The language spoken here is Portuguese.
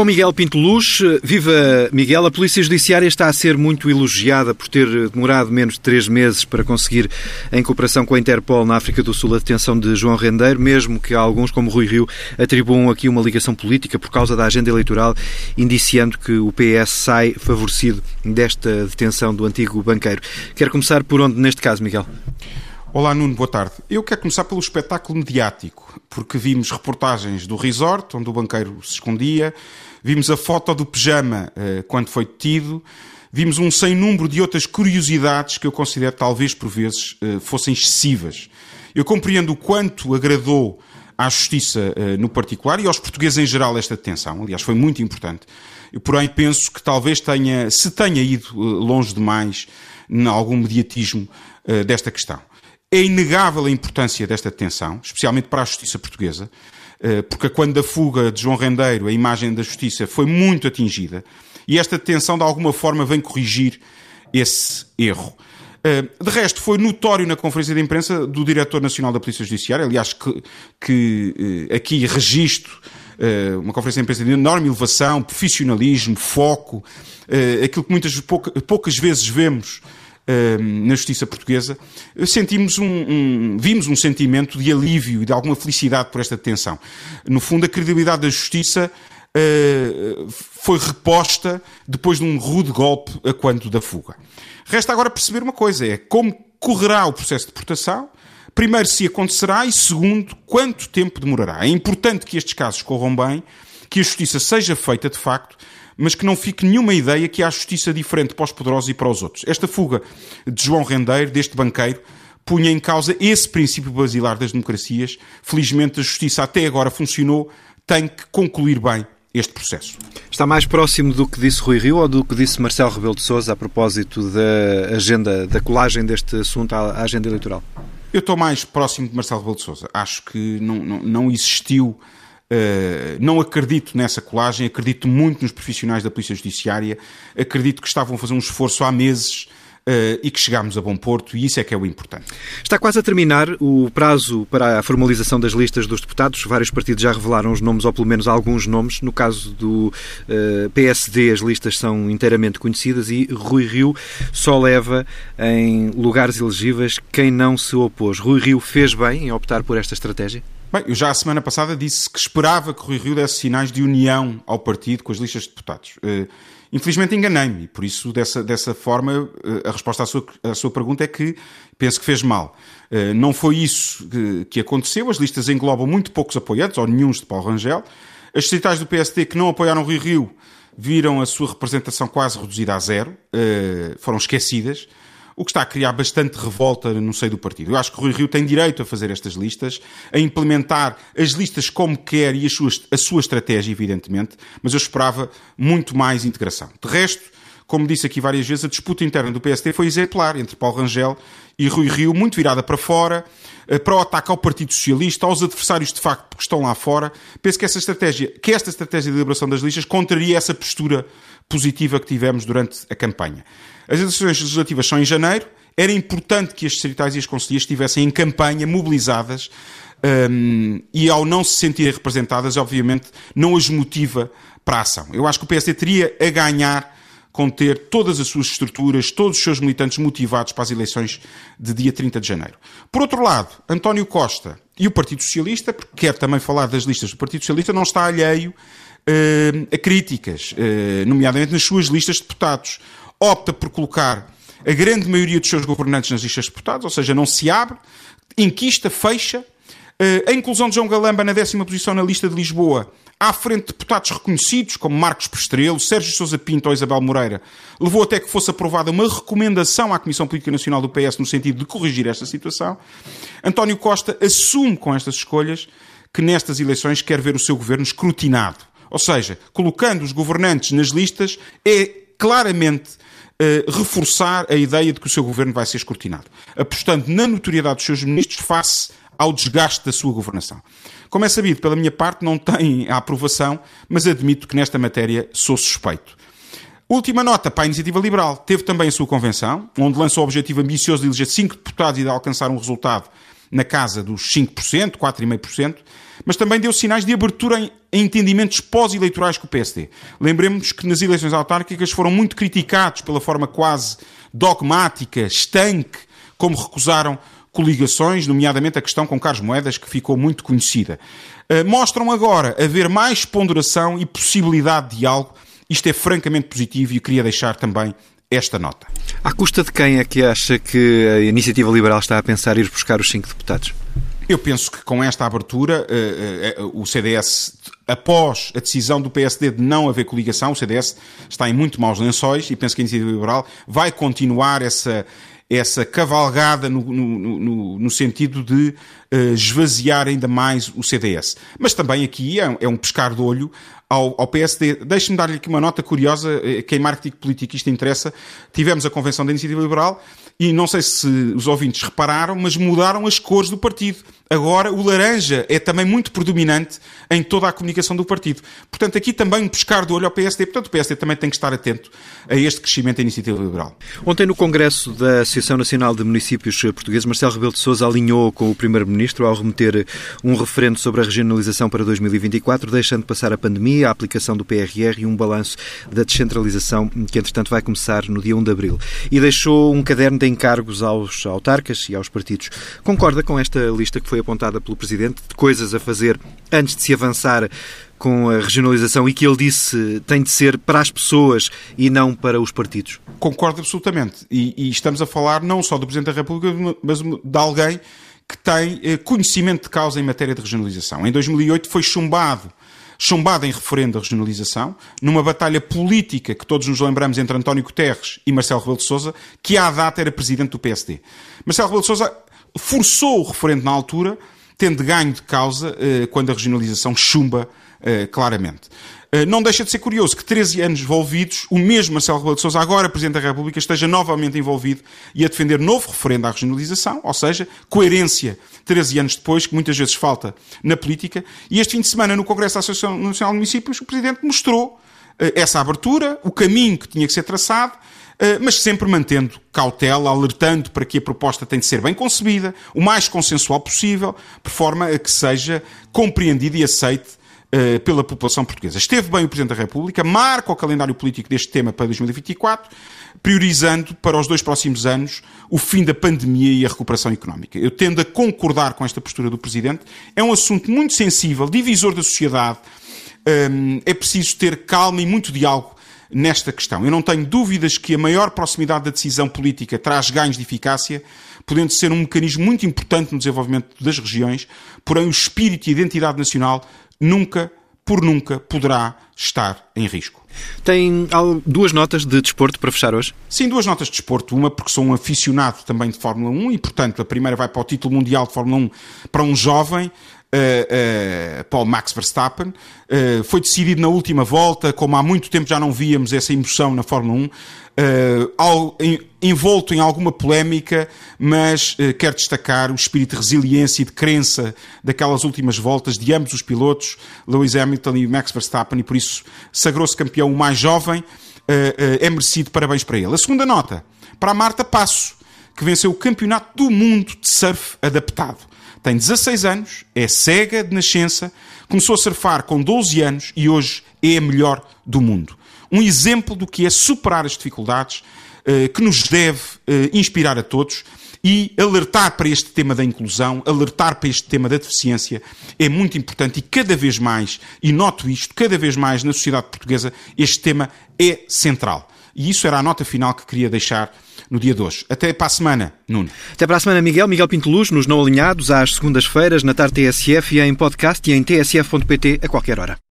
Com Miguel Pinto Luz. Viva Miguel, a Polícia Judiciária está a ser muito elogiada por ter demorado menos de três meses para conseguir, em cooperação com a Interpol na África do Sul, a detenção de João Rendeiro, mesmo que alguns, como Rui Rio, atribuam aqui uma ligação política por causa da agenda eleitoral, indiciando que o PS sai favorecido desta detenção do antigo banqueiro. Quer começar por onde neste caso, Miguel? Olá Nuno, boa tarde. Eu quero começar pelo espetáculo mediático, porque vimos reportagens do resort, onde o banqueiro se escondia, vimos a foto do pijama eh, quando foi detido, vimos um sem número de outras curiosidades que eu considero talvez por vezes eh, fossem excessivas. Eu compreendo o quanto agradou à justiça eh, no particular e aos portugueses em geral esta detenção, aliás foi muito importante. Eu, porém, penso que talvez tenha, se tenha ido longe demais em algum mediatismo desta questão. É inegável a importância desta detenção, especialmente para a justiça portuguesa, porque quando da fuga de João Rendeiro, a imagem da justiça foi muito atingida, e esta detenção de alguma forma vem corrigir esse erro. Eh, de resto, foi notório na conferência de imprensa do Diretor Nacional da Polícia Judiciária, aliás, que, que eh, aqui registro uma conferência de imprensa de enorme elevação, profissionalismo, foco, aquilo que muitas poucas vezes vemos na justiça portuguesa, sentimos um, um, vimos um sentimento de alívio e de alguma felicidade por esta detenção. No fundo, a credibilidade da justiça uh, foi reposta depois de um rude golpe a quando da fuga. Resta agora perceber uma coisa: é como correrá o processo de deportação. Primeiro, se acontecerá, e segundo, quanto tempo demorará. É importante que estes casos corram bem, que a justiça seja feita de facto mas que não fique nenhuma ideia que há justiça diferente para os poderosos e para os outros. Esta fuga de João Rendeiro, deste banqueiro, punha em causa esse princípio basilar das democracias. Felizmente a justiça até agora funcionou, tem que concluir bem este processo. Está mais próximo do que disse Rui Rio ou do que disse Marcelo Rebelo de Sousa a propósito da agenda, da colagem deste assunto à agenda eleitoral? Eu estou mais próximo de Marcelo Rebelo de Sousa. Acho que não, não, não existiu Uh, não acredito nessa colagem, acredito muito nos profissionais da Polícia Judiciária, acredito que estavam a fazer um esforço há meses Uh, e que chegámos a bom porto, e isso é que é o importante. Está quase a terminar o prazo para a formalização das listas dos deputados. Vários partidos já revelaram os nomes, ou pelo menos alguns nomes. No caso do uh, eh, PSD, as listas são inteiramente conhecidas e Rui Rio só leva em lugares elegíveis quem não se opôs. Rui Rio fez bem em optar por esta estratégia? Bem, eu já a semana passada disse que esperava que Rui Rio desse sinais de união ao partido com as listas de deputados. Uh, infelizmente enganei-me, por isso, dessa, dessa forma, uh, a resposta à sua, à sua pergunta é que penso que fez mal. Uh, não foi isso que, que, aconteceu, as listas englobam muito poucos apoiantes, ou nenhum de Paulo Rangel. As distritais do PSD que não apoiaram Rui Rio viram a sua representação quase reduzida a zero, foram esquecidas o que está a criar bastante revolta no seio do partido. Eu acho que o Rui Rio tem direito a fazer estas listas, a implementar as listas como quer e a sua, a sua estratégia, evidentemente, mas eu esperava muito mais integração. De resto, como disse aqui várias vezes, a disputa interna do PSD foi exemplar entre Paulo Rangel e Rui Rio, muito virada para fora, eh, para o ataque ao Partido Socialista, aos adversários de facto que estão lá fora. Penso que essa estratégia, que esta estratégia de liberação das listas contraria essa postura positiva que tivemos durante a campanha. As eleições legislativas são em janeiro. Era importante que as distritais e as conselheiras estivessem em campanha, mobilizadas, um, e ao não se sentirem representadas, obviamente, não as motiva para a ação. Eu acho que o PSD teria a ganhar com ter todas as suas estruturas, todos os seus militantes motivados para as eleições de dia 30 de janeiro. Por outro lado, António Costa e o Partido Socialista, porque quer também falar das listas do Partido Socialista, não está alheio uh, a críticas, uh, nomeadamente nas suas listas de deputados opta por colocar a grande maioria dos seus governantes nas listas de deputados, ou seja, não se abre, inquista, fecha. Eh, a inclusão de João Galamba na décima posição na lista de Lisboa, à frente de deputados reconhecidos como Marcos Pestrelo, Sérgio Sousa Pinto ou Isabel Moreira, levou até que fosse aprovada uma recomendação à Comissão Política Nacional do PS no sentido de corrigir esta situação. António Costa assume com estas escolhas que nestas eleições quer ver o seu governo escrutinado. Ou seja, colocando os governantes nas listas é claramente uh, reforçar a ideia de que o seu governo vai ser escrutinado, apostando na notoriedade dos seus ministros face ao desgaste da sua governação. Como é sabido, pela minha parte, não tem a aprovação, mas admito que nesta matéria sou suspeito. Última nota para a Iniciativa Liberal. Teve também a sua convenção, onde lançou o objetivo ambicioso de eleger cinco deputados e de alcançar um resultado na casa dos 5%, 4,5%, mas também deu sinais de abertura em, entendimentos pós-eleitorais com o PSD. Lembremos que nas eleições autárquicas foram muito criticados pela forma quase dogmática, estanque, como recusaram coligações, nomeadamente a questão com Carlos Moedas, que ficou muito conhecida. Uh, mostram agora haver mais ponderação e possibilidade de diálogo. Isto é francamente positivo e eu queria deixar também esta nota. À custa de quem é que acha que a Iniciativa Liberal está a pensar ir buscar os cinco deputados? Eu penso que com esta abertura, uh, uh, o CDS, após a decisão do PSD de não haver coligação, o CDS está em muito maus lençóis e penso que a Iniciativa Liberal vai continuar essa, essa cavalgada no, no, no, no sentido de uh, esvaziar ainda mais o CDS. Mas também aqui é, é um pescar de olho ao, ao PSD. Deixe-me dar-lhe aqui uma nota curiosa, que em marketing político isto interessa. Tivemos a convenção da Iniciativa Liberal e não sei se os ouvintes repararam, mas mudaram as cores do partido. Agora o laranja é também muito predominante em toda a comunicação do partido. Portanto, aqui também um pescar do olho ao PSD. Portanto, o PSD também tem que estar atento a este crescimento da iniciativa liberal. Ontem, no Congresso da Associação Nacional de Municípios Portugueses, Marcelo Rebelo de Sousa alinhou com o Primeiro-Ministro ao remeter um referendo sobre a regionalização para 2024, deixando passar a pandemia, a aplicação do PRR e um balanço da descentralização que, entretanto, vai começar no dia 1 de abril. E deixou um caderno de encargos aos autarcas e aos partidos. Concorda com esta lista que foi apontada pelo Presidente de coisas a fazer antes de se avançar com a regionalização e que ele disse tem de ser para as pessoas e não para os partidos? Concordo absolutamente. E, e estamos a falar não só do Presidente da República, mas de alguém que tem eh, conhecimento de causa em matéria de regionalização. Em 2008 foi chumbado chumbado em referendo a regionalização, numa batalha política que todos nos lembramos entre António Guterres e Marcelo Rebelo de Sousa, que à data era presidente do PSD. Marcelo Rebelo de Sousa forçou o referendo na altura, tendo ganho de causa eh, quando a regionalização chumba eh, claramente. Eh, não deixa de ser curioso que 13 anos envolvidos, o mesmo Marcelo Rebelo de Sousa, agora Presidente da República, esteja novamente envolvido e a defender novo referendo à regionalização, ou seja, coerência 13 anos depois, que muitas vezes falta na política. E este fim de semana, no Congresso da Associação Nacional de Municípios, o Presidente mostrou essa abertura, o caminho que tinha que ser traçado, mas sempre mantendo cautela, alertando para que a proposta tem de ser bem concebida, o mais consensual possível, por forma a que seja compreendida e aceite eh, pela população portuguesa. Esteve bem o Presidente da República, marca o calendário político deste tema para 2024, priorizando para os dois próximos anos o fim da pandemia e a recuperação económica. Eu tendo a concordar com esta postura do Presidente. É um assunto muito sensível, divisor da sociedade. Ehm, é preciso ter calma e muito diálogo nesta questão. Eu não tenho dúvidas que a maior proximidade da decisão política traz ganhos de eficácia, podendo ser um mecanismo muito importante no desenvolvimento das regiões, porém o espírito e a identidade nacional nunca, por nunca, poderá estar em risco. Tem duas notas de desporto para fechar hoje? Sim, duas notas de desporto. Uma porque sou um aficionado também de Fórmula 1 e, portanto, a primeira vai para o título mundial de Fórmula 1 para um jovem uh, uh, Paul Max Verstappen. Uh, foi decidido na última volta, como há muito tempo já não víamos essa emoção na Fórmula 1. Ao, em, envolto em alguma polémica, mas quero destacar o espírito de resiliência e de crença daquelas últimas voltas de ambos os pilotos, Lewis Hamilton e Max Verstappen, e por isso sagrou-se campeão o mais jovem. é merecido, parabéns para ele. A segunda nota, para a Marta Passo, que venceu o Campeonato do Mundo de Surf Adaptado tem 16 anos, é cega de nascença, começou a surfar com 12 anos e hoje é a melhor do mundo. Um exemplo do que é superar as dificuldades, eh, que nos deve eh, inspirar a todos e alertar para este tema da inclusão, alertar para este tema da deficiência é muito importante e cada vez mais, e noto isto, cada vez mais na sociedade portuguesa, este tema é central. E isso era a nota final que queria deixar no dia de hoje. Até para a semana, Nuno. Até para a semana, Miguel. Miguel Pinto Luz, nos Não Alinhados, às segundas-feiras, na tarde TSF e em podcast e em tsf.pt a qualquer hora.